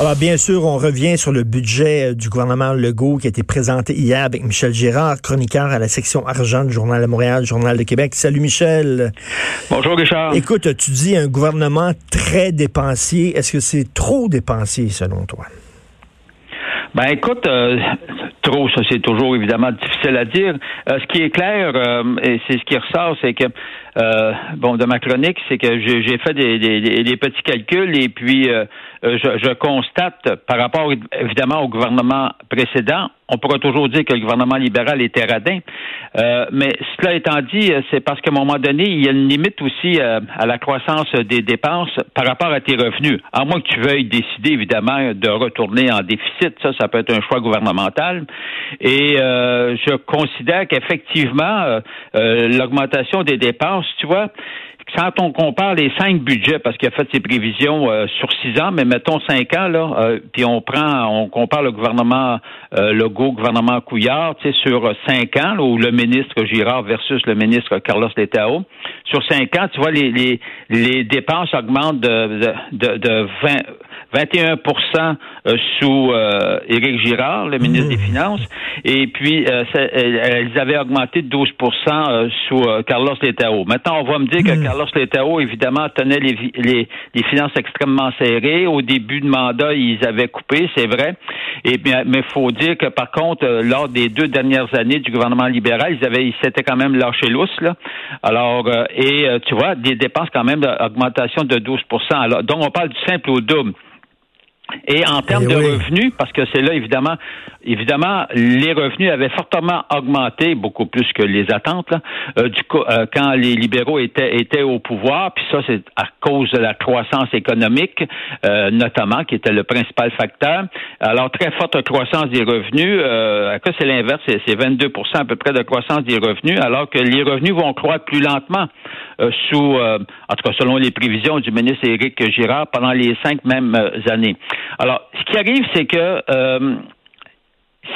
Alors, bien sûr, on revient sur le budget euh, du gouvernement Legault qui a été présenté hier avec Michel Girard, chroniqueur à la section argent du Journal de Montréal, Journal de Québec. Salut, Michel. Bonjour, Richard. Écoute, tu dis un gouvernement très dépensier. Est-ce que c'est trop dépensier, selon toi? Ben écoute, euh, trop, ça c'est toujours évidemment difficile à dire. Euh, ce qui est clair, et c'est ce qui ressort, c'est que bon de ma chronique, c'est que j'ai fait des, petits calculs et puis euh, je, constate, par rapport évidemment au gouvernement précédent, on pourra toujours dire que le gouvernement libéral était radin, euh, mais cela étant dit, euh, c'est parce qu'à un moment donné, il y a une limite aussi à la croissance des dépenses par rapport à tes revenus. À moins que tu veuilles décider, évidemment, de retourner en déficit, ça, ça peut être un choix gouvernemental. Et je considère qu'effectivement, l'augmentation des dépenses, tu vois, quand on compare les cinq budgets, parce qu'il a fait ses prévisions euh, sur six ans, mais mettons cinq ans, là, euh, puis on prend, on compare le gouvernement euh, Legault, gouvernement Couillard, sur cinq ans, là, ou le ministre Girard versus le ministre Carlos Letao. Sur cinq ans, tu vois, les, les, les dépenses augmentent de, de, de 20 21% euh, sous euh, Éric Girard, le ministre des mmh. Finances, et puis euh, elles avaient augmenté de 12% sous Carlos Letao. Maintenant, on va me dire que mmh. Carlos Letao, évidemment, tenait les, les, les, finances extrêmement serrées. Au début de mandat, ils avaient coupé, c'est vrai. Et bien, mais faut dire que par contre, lors des deux dernières années du gouvernement libéral, ils avaient, ils s'étaient quand même lâché lousse là. Alors, et tu vois, des dépenses quand même d'augmentation de 12% Alors, donc on parle du simple au double. Et en termes eh de revenus, parce que c'est là évidemment, évidemment, les revenus avaient fortement augmenté, beaucoup plus que les attentes, euh, du euh, quand les libéraux étaient étaient au pouvoir. Puis ça, c'est à cause de la croissance économique, euh, notamment, qui était le principal facteur. Alors très forte croissance des revenus. Euh, c'est l'inverse, c'est 22% à peu près de croissance des revenus, alors que les revenus vont croître plus lentement sous, en tout cas selon les prévisions du ministre Éric Girard pendant les cinq mêmes années. Alors, ce qui arrive, c'est que euh,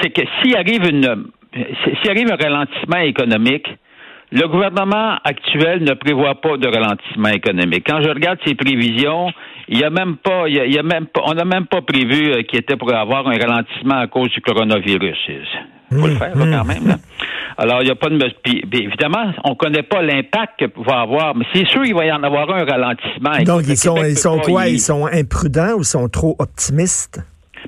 c'est que s'il arrive une s'il arrive un ralentissement économique, le gouvernement actuel ne prévoit pas de ralentissement économique. Quand je regarde ses prévisions, il y a même pas, il y a, même pas, on n'a même pas prévu euh, qu'il était pour avoir un ralentissement à cause du coronavirus. Il faut le mmh, faire quand mmh. même. Alors, il n'y a pas de... Puis, évidemment, on ne connaît pas l'impact que va avoir, mais c'est sûr qu'il va y en avoir un ralentissement. Donc, ils sont, ils sont quoi? Ils sont imprudents ou sont trop optimistes?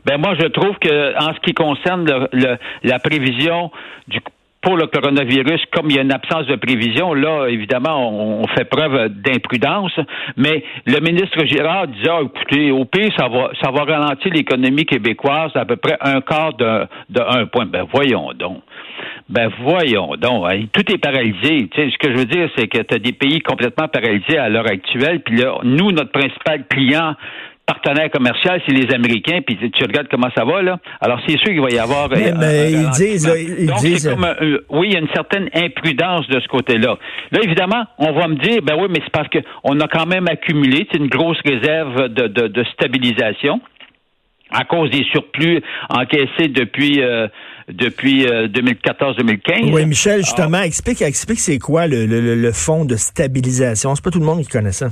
Ben moi, je trouve que en ce qui concerne le, la prévision du pour le coronavirus, comme il y a une absence de prévision, là, évidemment, on, fait preuve d'imprudence. Mais le ministre Girard disait, ah, écoutez, au pire, ça va, ça va ralentir l'économie québécoise à peu près un quart de, un point. Ben voyons donc. Ben voyons donc, hein. tout est paralysé. Ce que je veux dire, c'est que tu as des pays complètement paralysés à l'heure actuelle. Puis là, nous, notre principal client, partenaire commercial, c'est les Américains, puis tu regardes comment ça va, là. Alors, c'est sûr qu'il va y avoir... Mais, euh, ils disent... Ils Donc, disent... Comme, oui, il y a une certaine imprudence de ce côté-là. Là, évidemment, on va me dire, ben oui, mais c'est parce qu'on a quand même accumulé une grosse réserve de, de, de stabilisation à cause des surplus encaissés depuis euh, depuis 2014-2015. Euh, oui, Michel, justement, explique, explique c'est quoi le, le, le fonds de stabilisation. C'est pas tout le monde qui connaît ça.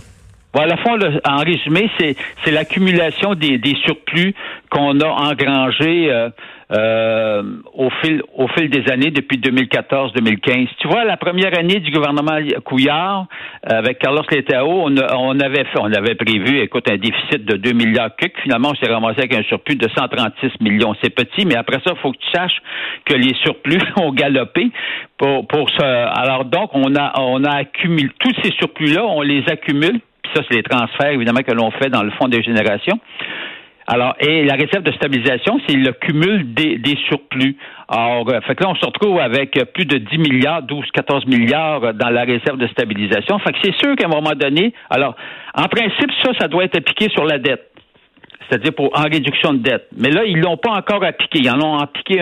Voilà, fond, en résumé, c'est, l'accumulation des, des surplus qu'on a engrangés euh, euh, au fil au fil des années depuis 2014-2015. Tu vois, la première année du gouvernement Couillard avec Carlos Letao, on, on avait fait, on avait prévu, écoute, un déficit de 2 milliards Finalement, on s'est ramassé avec un surplus de 136 millions. C'est petit, mais après ça, il faut que tu saches que les surplus ont galopé pour pour ce. Alors donc, on a on a accumulé tous ces surplus là, on les accumule ça, c'est les transferts, évidemment, que l'on fait dans le fonds de génération. Alors, et la réserve de stabilisation, c'est le cumul des, surplus. Alors, euh, fait que là, on se retrouve avec plus de 10 milliards, 12, 14 milliards dans la réserve de stabilisation. Fait que c'est sûr qu'à un moment donné, alors, en principe, ça, ça doit être appliqué sur la dette. c'est-à-dire pour en réduction de dette. Mais là, ils l'ont pas encore appliqué. Ils en ont appliqué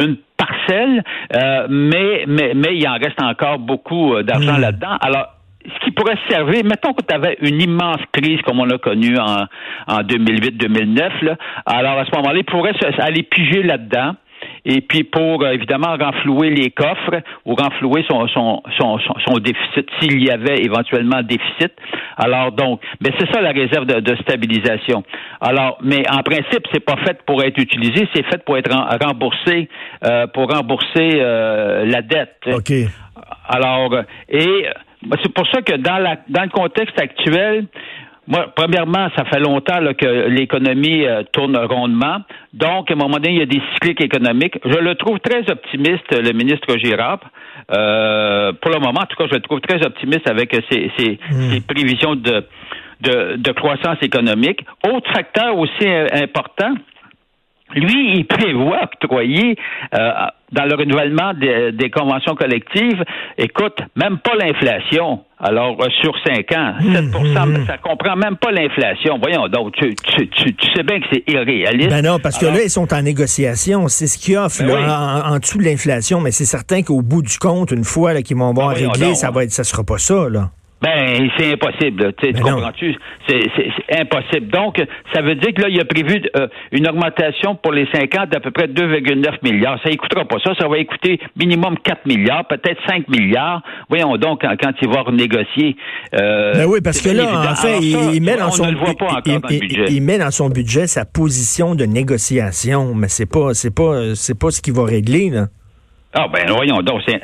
une parcelle, euh, mais, mais, mais il en reste encore beaucoup euh, d'argent hmm. là-dedans. Alors, ce qui pourrait servir, mettons que tu avais une immense crise comme on a connu en, en 2008-2009, alors à ce moment-là, il pourrait aller piger là-dedans et puis pour euh, évidemment renflouer les coffres ou renflouer son, son, son, son déficit s'il y avait éventuellement déficit. Alors donc, mais c'est ça la réserve de, stabilisation. Alors, mais en principe, c'est pas fait pour être utilisé, c'est fait pour être remboursé euh, pour rembourser euh, la dette. OK. Alors, et c'est pour ça que dans la dans le contexte actuel, moi, premièrement, ça fait longtemps que l'économie euh, tourne rondement. Donc, à un moment donné, il y a des cycliques économiques. Je le trouve très optimiste, le ministre Girard. Euh, pour le moment, en tout cas, je le trouve très optimiste avec ses, ses, hmm. prévisions de, de, de, croissance économique. Autre facteur aussi important, lui, il prévoit octroyer euh, dans le renouvellement des, conventions collectives, écoute, même pas l'inflation. Alors, euh, sur cinq ans, 7% mmh, mmh, ça comprend même pas l'inflation. Voyons donc, tu, sais bien que c'est irréaliste. Ben non, parce que là, ils sont en négociation. C'est ce qui offre ben en, dessous de l'inflation, mais c'est certain qu'au bout du compte, une fois qu'ils vont voir ben régler, ça va être, ça sera pas ça, là. Ben, c'est impossible. Tu comprends-tu? C'est impossible. Donc, ça veut dire que là, il a prévu euh, une augmentation pour les 5 ans d'à peu près 2,9 milliards. Ça écoutera pas ça. Ça va écouter minimum 4 milliards, peut-être 5 milliards. Voyons donc quand, quand il va renégocier. Euh, ben oui, parce que là, en fait, il, met dans son il, met dans son budget sa position de négociation, mais c'est pas c'est pas c'est pas ce qui va régler là. Ah ben voyons donc, c'est,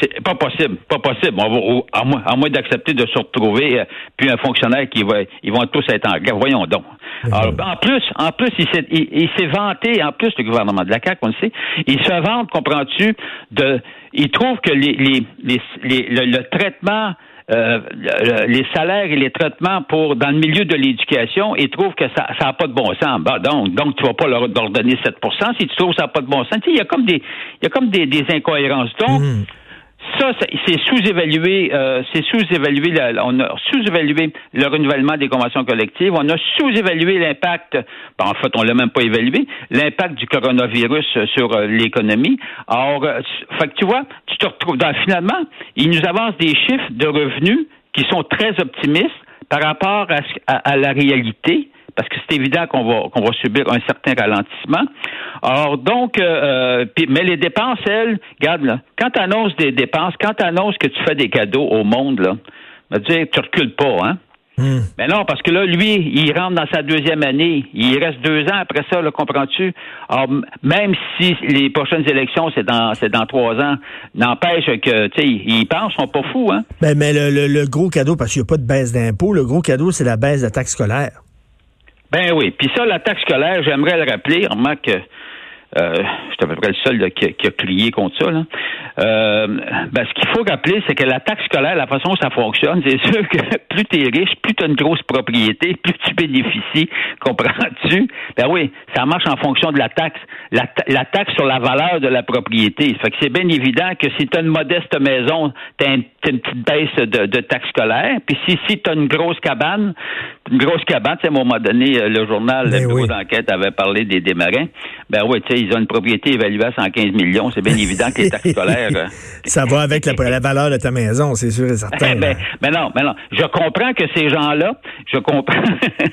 c'est, pas possible, pas possible. On va, à moins, à moins d'accepter de se retrouver, euh, puis un fonctionnaire qui va, ils vont tous être en grève. Voyons donc. Alors, en plus, en plus, il s'est, il, s'est vanté, en plus le gouvernement de la CAQ, on le sait, il se vante, comprends-tu, de, il trouve que les, les, les, le traitement euh, les salaires et les traitements pour dans le milieu de l'éducation et trouve que ça n'a pas de bon sens. Bah, donc, donc tu vas pas leur, donner 7% si tu trouves que ça n'a pas de bon sens. Il y a comme des il y a comme des, des incohérences. Donc, mmh. Ça, c'est sous-évalué, euh, c'est sous-évalué, on a sous-évalué le renouvellement des conventions collectives, on a sous-évalué l'impact, ben, en fait, on l'a même pas évalué, l'impact du coronavirus sur euh, l'économie. Alors, euh, que tu vois, tu te retrouves dans, finalement, il nous avance des chiffres de revenus qui sont très optimistes par rapport à la réalité parce que c'est évident qu'on va qu'on va subir un certain ralentissement. Alors donc, euh, euh mais les dépenses, elles, regarde là, quand tu annonces des dépenses, quand tu annonces que tu fais des cadeaux au monde, là, me dire tu recules pas, hein? Hmm. Mais non, parce que là, lui, il rentre dans sa deuxième année. Il reste deux ans après ça, le comprends-tu? Alors, même si les prochaines élections, c'est dans c'est dans trois ans, n'empêche que, tu sais, ils pensent, ils sont pas fous, hein? Ben, mais le, le, le gros cadeau, parce qu'il n'y a pas de baisse d'impôt, le gros cadeau, c'est la baisse de la taxe scolaire. Ben oui. Puis ça, la taxe scolaire, j'aimerais le rappeler. Remarque que euh, je suis à peu près le seul qui, a, crié contre ça. Là. Euh, ben, ce qu'il faut rappeler, c'est que la taxe scolaire, la façon dont ça fonctionne, c'est sûr que plus tu es riche, plus tu as une grosse propriété, plus tu bénéficies, comprends-tu? Ben oui, ça marche en fonction de la taxe. La, taxe sur la valeur de la propriété. Fait que c'est bien évident que si tu as une modeste maison, tu as, une petite baisse de, de taxe scolaire. Puis si, si tu as une grosse cabane, une grosse cabane, à un moment donné, euh, le journal, le ben bureau d'enquête avait parlé des démarins. Ben oui, tu sais, ils ont une propriété évaluée à 115 millions. C'est bien évident que les taxes scolaires. Euh, ça va avec la, valeur de ta maison, c'est sûr et certain. ben, ben, non, ben non. Je comprends que ces gens-là, je comprends,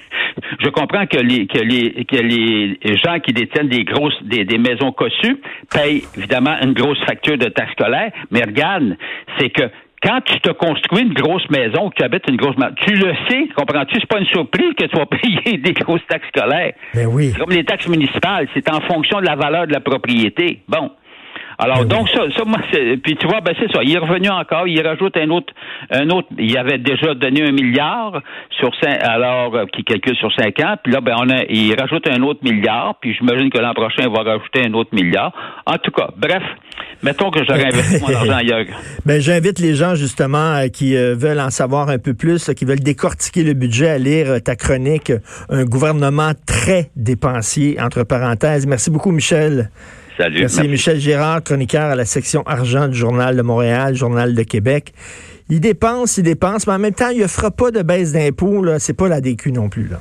je comprends que les, que les, que les gens qui détiennent des grosses, des, des maisons cossues payent évidemment une grosse facture de taxes scolaires. Mais regarde, c'est que quand tu te construis une grosse maison, que tu habites une grosse maison, tu le sais, comprends-tu? C'est pas une surprise que tu vas payer des grosses taxes scolaires. Ben oui. C'est comme les taxes municipales, c'est en fonction de la valeur de la propriété. Bon. Alors, donc, ça, ça moi, puis tu vois, ben c'est ça. Il est revenu encore, il rajoute un autre, un autre. Il avait déjà donné un milliard sur cinq, alors euh, qui calcule sur cinq ans. Puis là, ben on a, il rajoute un autre milliard. Puis j'imagine que l'an prochain, il va rajouter un autre milliard. En tout cas, bref, mettons que j'aurais investi mon argent ailleurs. Ben j'invite les gens justement euh, qui euh, veulent en savoir un peu plus, qui veulent décortiquer le budget, à lire ta chronique, un gouvernement très dépensier entre parenthèses. Merci beaucoup, Michel. Salut. Merci, Michel Girard, chroniqueur à la section argent du Journal de Montréal, Journal de Québec. Il dépense, il dépense, mais en même temps, il ne fera pas de baisse d'impôts. C'est pas la DQ non plus. Là.